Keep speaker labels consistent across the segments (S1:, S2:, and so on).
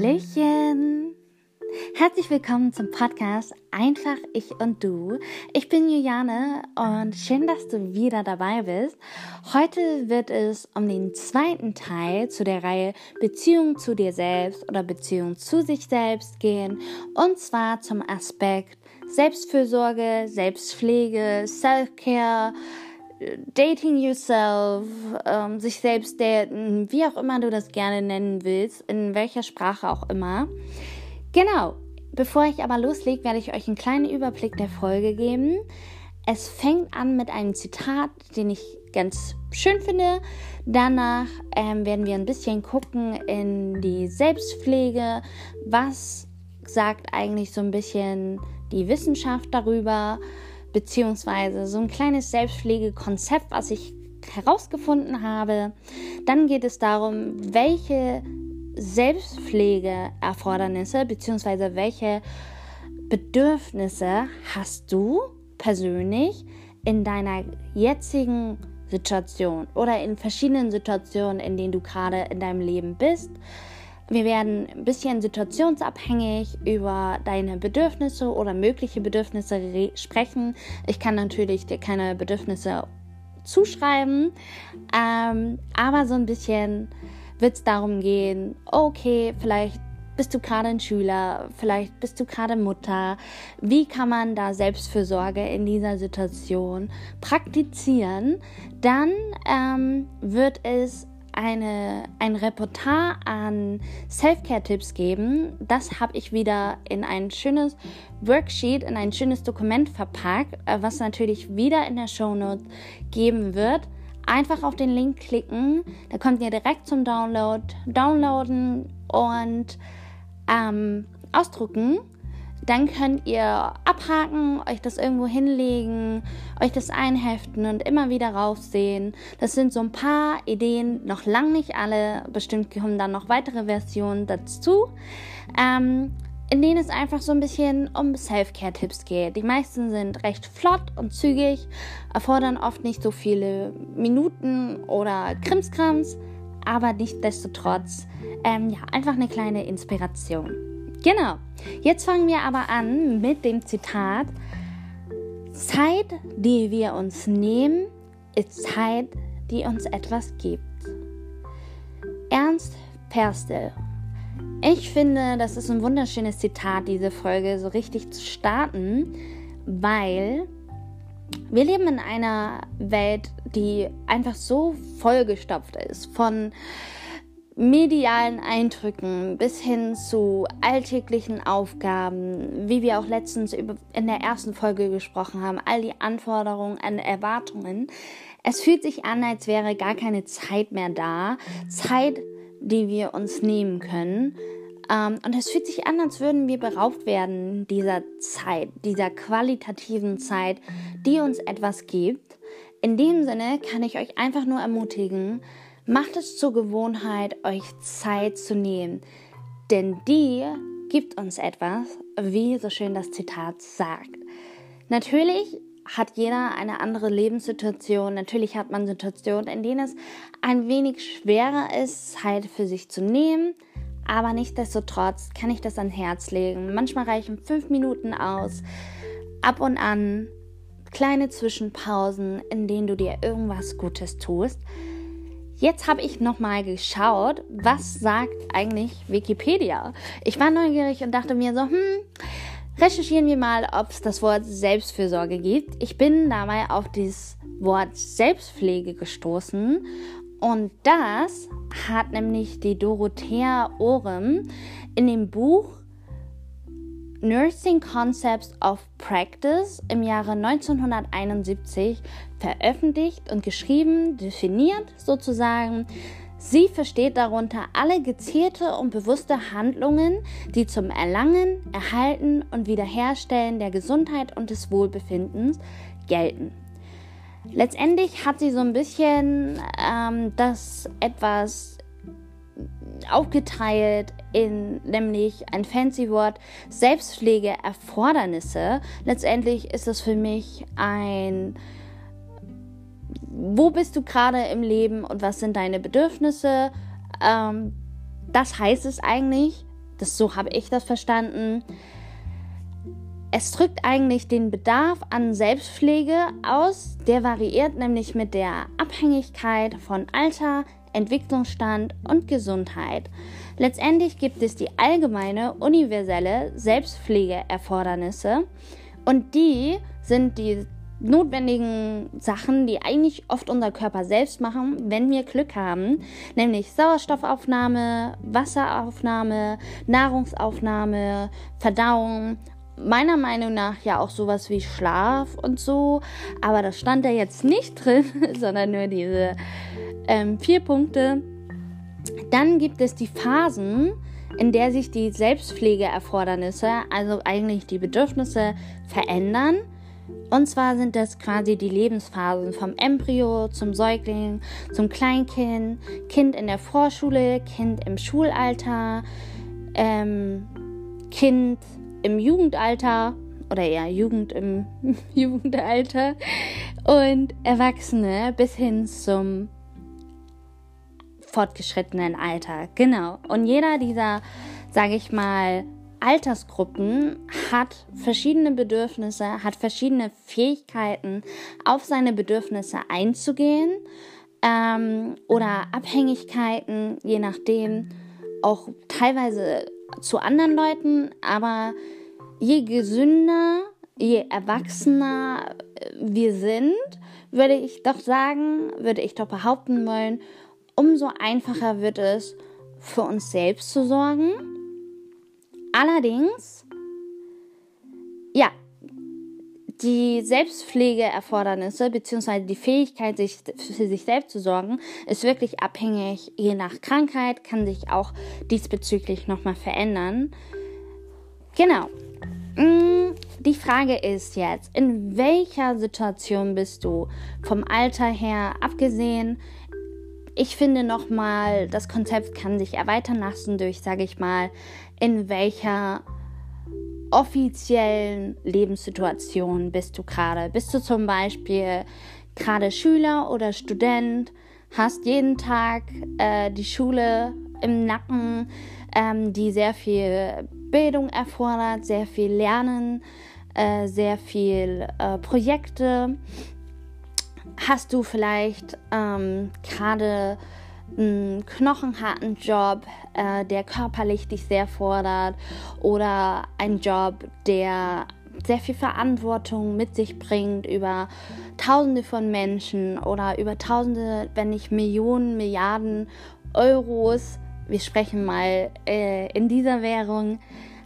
S1: Hallöchen! Herzlich willkommen zum Podcast Einfach ich und du. Ich bin Juliane und schön, dass du wieder dabei bist. Heute wird es um den zweiten Teil zu der Reihe Beziehung zu dir selbst oder Beziehung zu sich selbst gehen und zwar zum Aspekt Selbstfürsorge, Selbstpflege, Self-Care, Dating yourself, ähm, sich selbst daten, wie auch immer du das gerne nennen willst, in welcher Sprache auch immer. Genau. Bevor ich aber loslege, werde ich euch einen kleinen Überblick der Folge geben. Es fängt an mit einem Zitat, den ich ganz schön finde. Danach ähm, werden wir ein bisschen gucken in die Selbstpflege. Was sagt eigentlich so ein bisschen die Wissenschaft darüber? Beziehungsweise so ein kleines Selbstpflegekonzept, was ich herausgefunden habe. Dann geht es darum, welche Selbstpflegeerfordernisse beziehungsweise welche Bedürfnisse hast du persönlich in deiner jetzigen Situation oder in verschiedenen Situationen, in denen du gerade in deinem Leben bist. Wir werden ein bisschen situationsabhängig über deine Bedürfnisse oder mögliche Bedürfnisse sprechen. Ich kann natürlich dir keine Bedürfnisse zuschreiben, ähm, aber so ein bisschen wird es darum gehen, okay, vielleicht bist du gerade ein Schüler, vielleicht bist du gerade Mutter. Wie kann man da Selbstfürsorge in dieser Situation praktizieren? Dann ähm, wird es eine, ein Reportage an Self-Care-Tipps geben. Das habe ich wieder in ein schönes Worksheet, in ein schönes Dokument verpackt, äh, was natürlich wieder in der Show Notes geben wird. Einfach auf den Link klicken, da kommt ihr direkt zum Download, downloaden und ähm, ausdrucken dann könnt ihr abhaken, euch das irgendwo hinlegen, euch das einheften und immer wieder raufsehen. Das sind so ein paar Ideen, noch lang nicht alle. Bestimmt kommen dann noch weitere Versionen dazu. Ähm, in denen es einfach so ein bisschen um Self-Care-Tipps geht. Die meisten sind recht flott und zügig, erfordern oft nicht so viele Minuten oder Krimskrams, aber nichtsdestotrotz ähm, ja, einfach eine kleine Inspiration. Genau. Jetzt fangen wir aber an mit dem Zitat. Zeit, die wir uns nehmen, ist Zeit, die uns etwas gibt. Ernst Perstel. Ich finde, das ist ein wunderschönes Zitat, diese Folge so richtig zu starten, weil wir leben in einer Welt, die einfach so vollgestopft ist von medialen Eindrücken bis hin zu alltäglichen Aufgaben, wie wir auch letztens in der ersten Folge gesprochen haben, all die Anforderungen an Erwartungen. Es fühlt sich an, als wäre gar keine Zeit mehr da, Zeit, die wir uns nehmen können. Ähm, und es fühlt sich an, als würden wir beraubt werden dieser Zeit, dieser qualitativen Zeit, die uns etwas gibt. In dem Sinne kann ich euch einfach nur ermutigen, Macht es zur Gewohnheit, euch Zeit zu nehmen, denn die gibt uns etwas, wie so schön das Zitat sagt. Natürlich hat jeder eine andere Lebenssituation. Natürlich hat man Situationen, in denen es ein wenig schwerer ist, Zeit für sich zu nehmen. Aber nichtsdestotrotz kann ich das ans Herz legen. Manchmal reichen fünf Minuten aus. Ab und an kleine Zwischenpausen, in denen du dir irgendwas Gutes tust. Jetzt habe ich nochmal geschaut, was sagt eigentlich Wikipedia. Ich war neugierig und dachte mir so, hm, recherchieren wir mal, ob es das Wort Selbstfürsorge gibt. Ich bin dabei auf das Wort Selbstpflege gestoßen und das hat nämlich die Dorothea Orem in dem Buch Nursing Concepts of Practice im Jahre 1971 veröffentlicht und geschrieben, definiert sozusagen. Sie versteht darunter alle gezielte und bewusste Handlungen, die zum Erlangen, Erhalten und Wiederherstellen der Gesundheit und des Wohlbefindens gelten. Letztendlich hat sie so ein bisschen ähm, das etwas aufgeteilt in nämlich ein fancy Wort Selbstpflegeerfordernisse. Letztendlich ist es für mich ein wo bist du gerade im Leben und was sind deine Bedürfnisse? Ähm, das heißt es eigentlich, das so habe ich das verstanden. Es drückt eigentlich den Bedarf an Selbstpflege aus, der variiert nämlich mit der Abhängigkeit von Alter, Entwicklungsstand und Gesundheit. Letztendlich gibt es die allgemeine, universelle Selbstpflegeerfordernisse und die sind die notwendigen Sachen, die eigentlich oft unser Körper selbst machen, wenn wir Glück haben, nämlich Sauerstoffaufnahme, Wasseraufnahme, Nahrungsaufnahme, Verdauung. Meiner Meinung nach ja auch sowas wie Schlaf und so, aber das stand da jetzt nicht drin, sondern nur diese ähm, vier Punkte. Dann gibt es die Phasen, in der sich die Selbstpflegeerfordernisse, also eigentlich die Bedürfnisse, verändern. Und zwar sind das quasi die Lebensphasen vom Embryo zum Säugling, zum Kleinkind, Kind in der Vorschule, Kind im Schulalter, ähm, Kind im Jugendalter oder eher Jugend im Jugendalter und Erwachsene bis hin zum fortgeschrittenen Alter. Genau. Und jeder dieser, sage ich mal, Altersgruppen hat verschiedene Bedürfnisse, hat verschiedene Fähigkeiten, auf seine Bedürfnisse einzugehen ähm, oder Abhängigkeiten, je nachdem, auch teilweise zu anderen Leuten, aber je gesünder, je erwachsener wir sind, würde ich doch sagen, würde ich doch behaupten wollen, umso einfacher wird es für uns selbst zu sorgen. Allerdings, ja, die Selbstpflegeerfordernisse bzw. die Fähigkeit, sich für sich selbst zu sorgen, ist wirklich abhängig. Je nach Krankheit kann sich auch diesbezüglich nochmal verändern. Genau. Mm, die Frage ist jetzt, in welcher Situation bist du vom Alter her abgesehen? ich finde nochmal, das Konzept kann sich erweitern lassen durch, sage ich mal, in welcher offiziellen Lebenssituation bist du gerade. Bist du zum Beispiel gerade Schüler oder Student, hast jeden Tag äh, die Schule im Nacken, ähm, die sehr viel Bildung erfordert, sehr viel Lernen, äh, sehr viel äh, Projekte hast du vielleicht ähm, gerade einen knochenharten Job, äh, der körperlich dich sehr fordert oder ein Job, der sehr viel Verantwortung mit sich bringt über Tausende von Menschen oder über Tausende, wenn nicht Millionen, Milliarden Euros. Wir sprechen mal äh, in dieser Währung.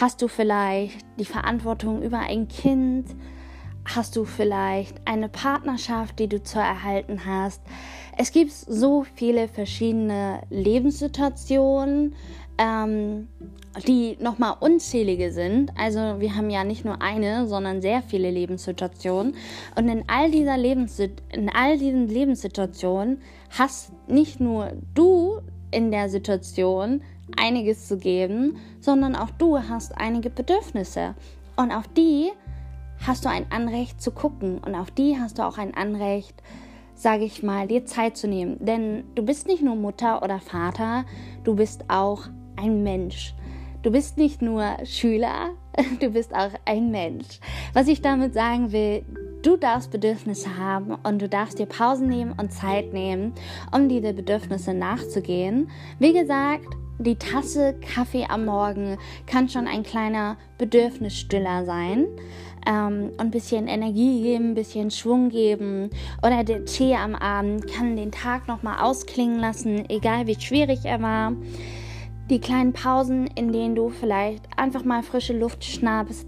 S1: Hast du vielleicht die Verantwortung über ein Kind? Hast du vielleicht eine Partnerschaft, die du zu erhalten hast? Es gibt so viele verschiedene Lebenssituationen, ähm, die nochmal unzählige sind. Also wir haben ja nicht nur eine, sondern sehr viele Lebenssituationen. Und in all, dieser Lebens in all diesen Lebenssituationen hast nicht nur du in der Situation einiges zu geben, sondern auch du hast einige Bedürfnisse. Und auf die hast du ein Anrecht zu gucken und auf die hast du auch ein Anrecht, sage ich mal, dir Zeit zu nehmen. Denn du bist nicht nur Mutter oder Vater, du bist auch ein Mensch. Du bist nicht nur Schüler, du bist auch ein Mensch. Was ich damit sagen will, du darfst Bedürfnisse haben und du darfst dir Pausen nehmen und Zeit nehmen, um diese Bedürfnisse nachzugehen. Wie gesagt, die Tasse Kaffee am Morgen kann schon ein kleiner Bedürfnisstiller sein ähm, und ein bisschen Energie geben, ein bisschen Schwung geben. Oder der Tee am Abend kann den Tag nochmal ausklingen lassen, egal wie schwierig er war. Die kleinen Pausen, in denen du vielleicht einfach mal frische Luft schnappst.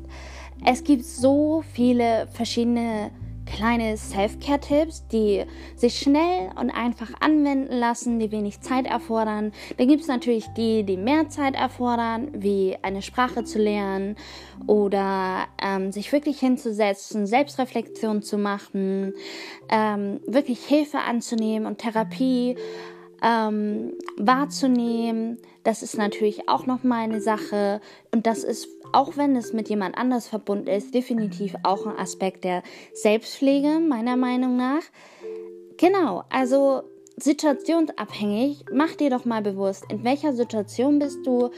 S1: Es gibt so viele verschiedene kleine Self-Care-Tipps, die sich schnell und einfach anwenden lassen, die wenig Zeit erfordern. Dann gibt es natürlich die, die mehr Zeit erfordern, wie eine Sprache zu lernen oder ähm, sich wirklich hinzusetzen, Selbstreflexion zu machen, ähm, wirklich Hilfe anzunehmen und Therapie ähm, wahrzunehmen. Das ist natürlich auch nochmal eine Sache und das ist auch wenn es mit jemand anders verbunden ist, definitiv auch ein Aspekt der Selbstpflege, meiner Meinung nach. Genau, also situationsabhängig, mach dir doch mal bewusst, in welcher Situation bist du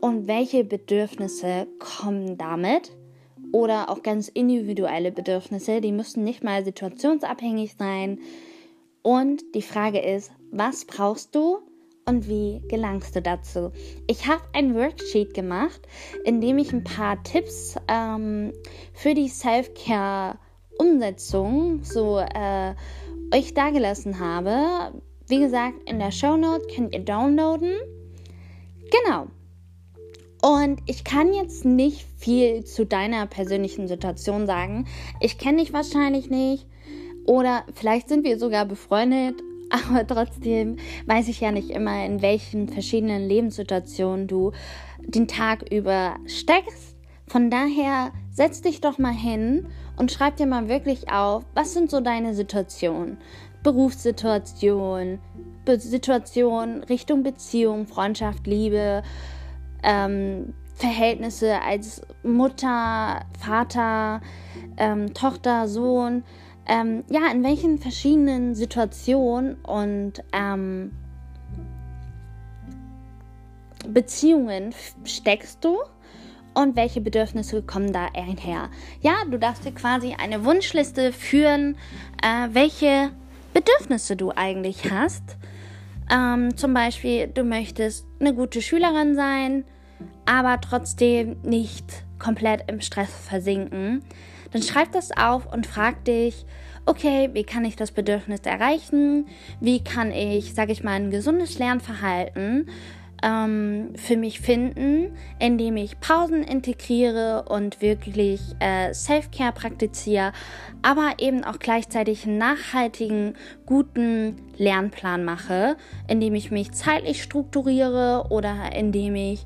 S1: und welche Bedürfnisse kommen damit? Oder auch ganz individuelle Bedürfnisse, die müssen nicht mal situationsabhängig sein. Und die Frage ist, was brauchst du und wie gelangst du dazu? Ich habe ein Worksheet gemacht, in dem ich ein paar Tipps ähm, für die Self-Care-Umsetzung so äh, euch dagelassen habe. Wie gesagt, in der Show Note könnt ihr downloaden. Genau. Und ich kann jetzt nicht viel zu deiner persönlichen Situation sagen. Ich kenne dich wahrscheinlich nicht. Oder vielleicht sind wir sogar befreundet. Aber trotzdem weiß ich ja nicht immer, in welchen verschiedenen Lebenssituationen du den Tag über steckst. Von daher setz dich doch mal hin und schreib dir mal wirklich auf, was sind so deine Situationen? Berufssituation, Be Situation Richtung Beziehung, Freundschaft, Liebe, ähm, Verhältnisse als Mutter, Vater, ähm, Tochter, Sohn, ähm, ja, in welchen verschiedenen Situationen und ähm, Beziehungen steckst du und welche Bedürfnisse kommen da einher. Ja, du darfst dir quasi eine Wunschliste führen, äh, welche Bedürfnisse du eigentlich hast. Ähm, zum Beispiel, du möchtest eine gute Schülerin sein, aber trotzdem nicht komplett im Stress versinken. Dann schreib das auf und frag dich, okay, wie kann ich das Bedürfnis erreichen? Wie kann ich, sage ich mal, ein gesundes Lernverhalten ähm, für mich finden, indem ich Pausen integriere und wirklich äh, Self-Care praktiziere, aber eben auch gleichzeitig einen nachhaltigen, guten Lernplan mache, indem ich mich zeitlich strukturiere oder indem ich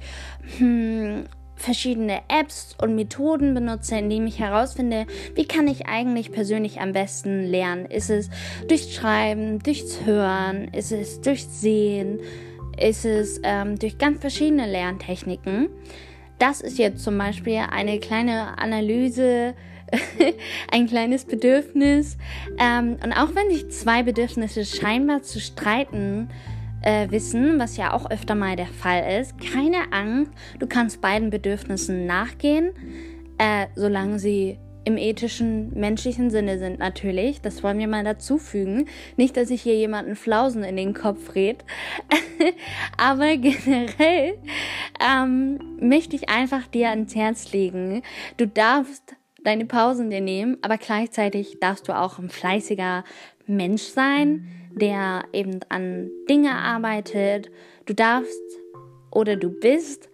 S1: hm, verschiedene Apps und Methoden benutze, indem ich herausfinde, wie kann ich eigentlich persönlich am besten lernen. Ist es durchs Schreiben, durchs Hören, ist es durchs Sehen, ist es ähm, durch ganz verschiedene Lerntechniken. Das ist jetzt zum Beispiel eine kleine Analyse, ein kleines Bedürfnis. Ähm, und auch wenn sich zwei Bedürfnisse scheinbar zu streiten wissen, was ja auch öfter mal der Fall ist, keine Angst, du kannst beiden Bedürfnissen nachgehen, äh, solange sie im ethischen, menschlichen Sinne sind natürlich. Das wollen wir mal dazu fügen. Nicht, dass ich hier jemanden Flausen in den Kopf red. Aber generell ähm, möchte ich einfach dir ans Herz legen. Du darfst deine Pausen dir nehmen, aber gleichzeitig darfst du auch ein fleißiger Mensch sein, der eben an Dinge arbeitet. Du darfst oder du bist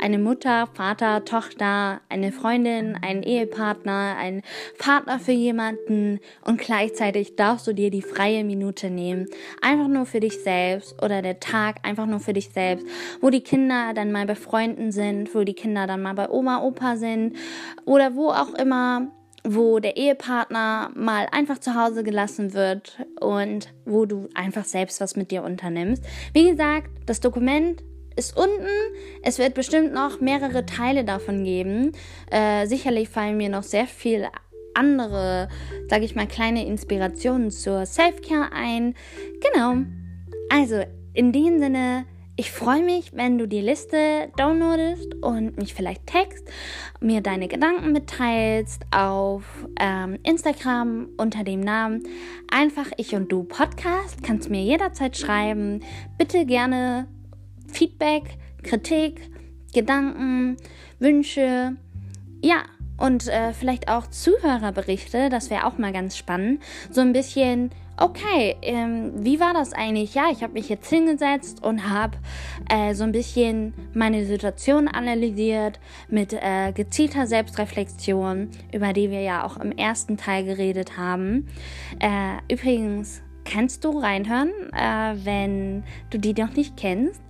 S1: eine Mutter, Vater, Tochter, eine Freundin, ein Ehepartner, ein Partner für jemanden und gleichzeitig darfst du dir die freie Minute nehmen. Einfach nur für dich selbst oder der Tag einfach nur für dich selbst, wo die Kinder dann mal bei Freunden sind, wo die Kinder dann mal bei Oma, Opa sind oder wo auch immer wo der Ehepartner mal einfach zu Hause gelassen wird und wo du einfach selbst was mit dir unternimmst. Wie gesagt, das Dokument ist unten. Es wird bestimmt noch mehrere Teile davon geben. Äh, sicherlich fallen mir noch sehr viele andere, sage ich mal, kleine Inspirationen zur Self-Care ein. Genau. Also, in dem Sinne, ich freue mich, wenn du die Liste downloadest und mich vielleicht text, mir deine Gedanken mitteilst auf ähm, Instagram unter dem Namen einfach ich und du Podcast. Kannst mir jederzeit schreiben. Bitte gerne Feedback, Kritik, Gedanken, Wünsche, ja, und äh, vielleicht auch Zuhörerberichte, das wäre auch mal ganz spannend. So ein bisschen, okay, ähm, wie war das eigentlich? Ja, ich habe mich jetzt hingesetzt und habe äh, so ein bisschen meine Situation analysiert mit äh, gezielter Selbstreflexion, über die wir ja auch im ersten Teil geredet haben. Äh, übrigens, kannst du reinhören, äh, wenn du die noch nicht kennst.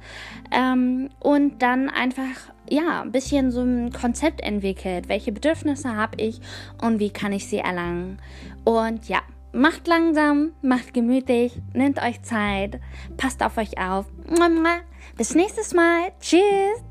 S1: Ähm, und dann einfach, ja, ein bisschen so ein Konzept entwickelt. Welche Bedürfnisse habe ich und wie kann ich sie erlangen? Und ja, macht langsam, macht gemütlich, nehmt euch Zeit, passt auf euch auf. Bis nächstes Mal. Tschüss.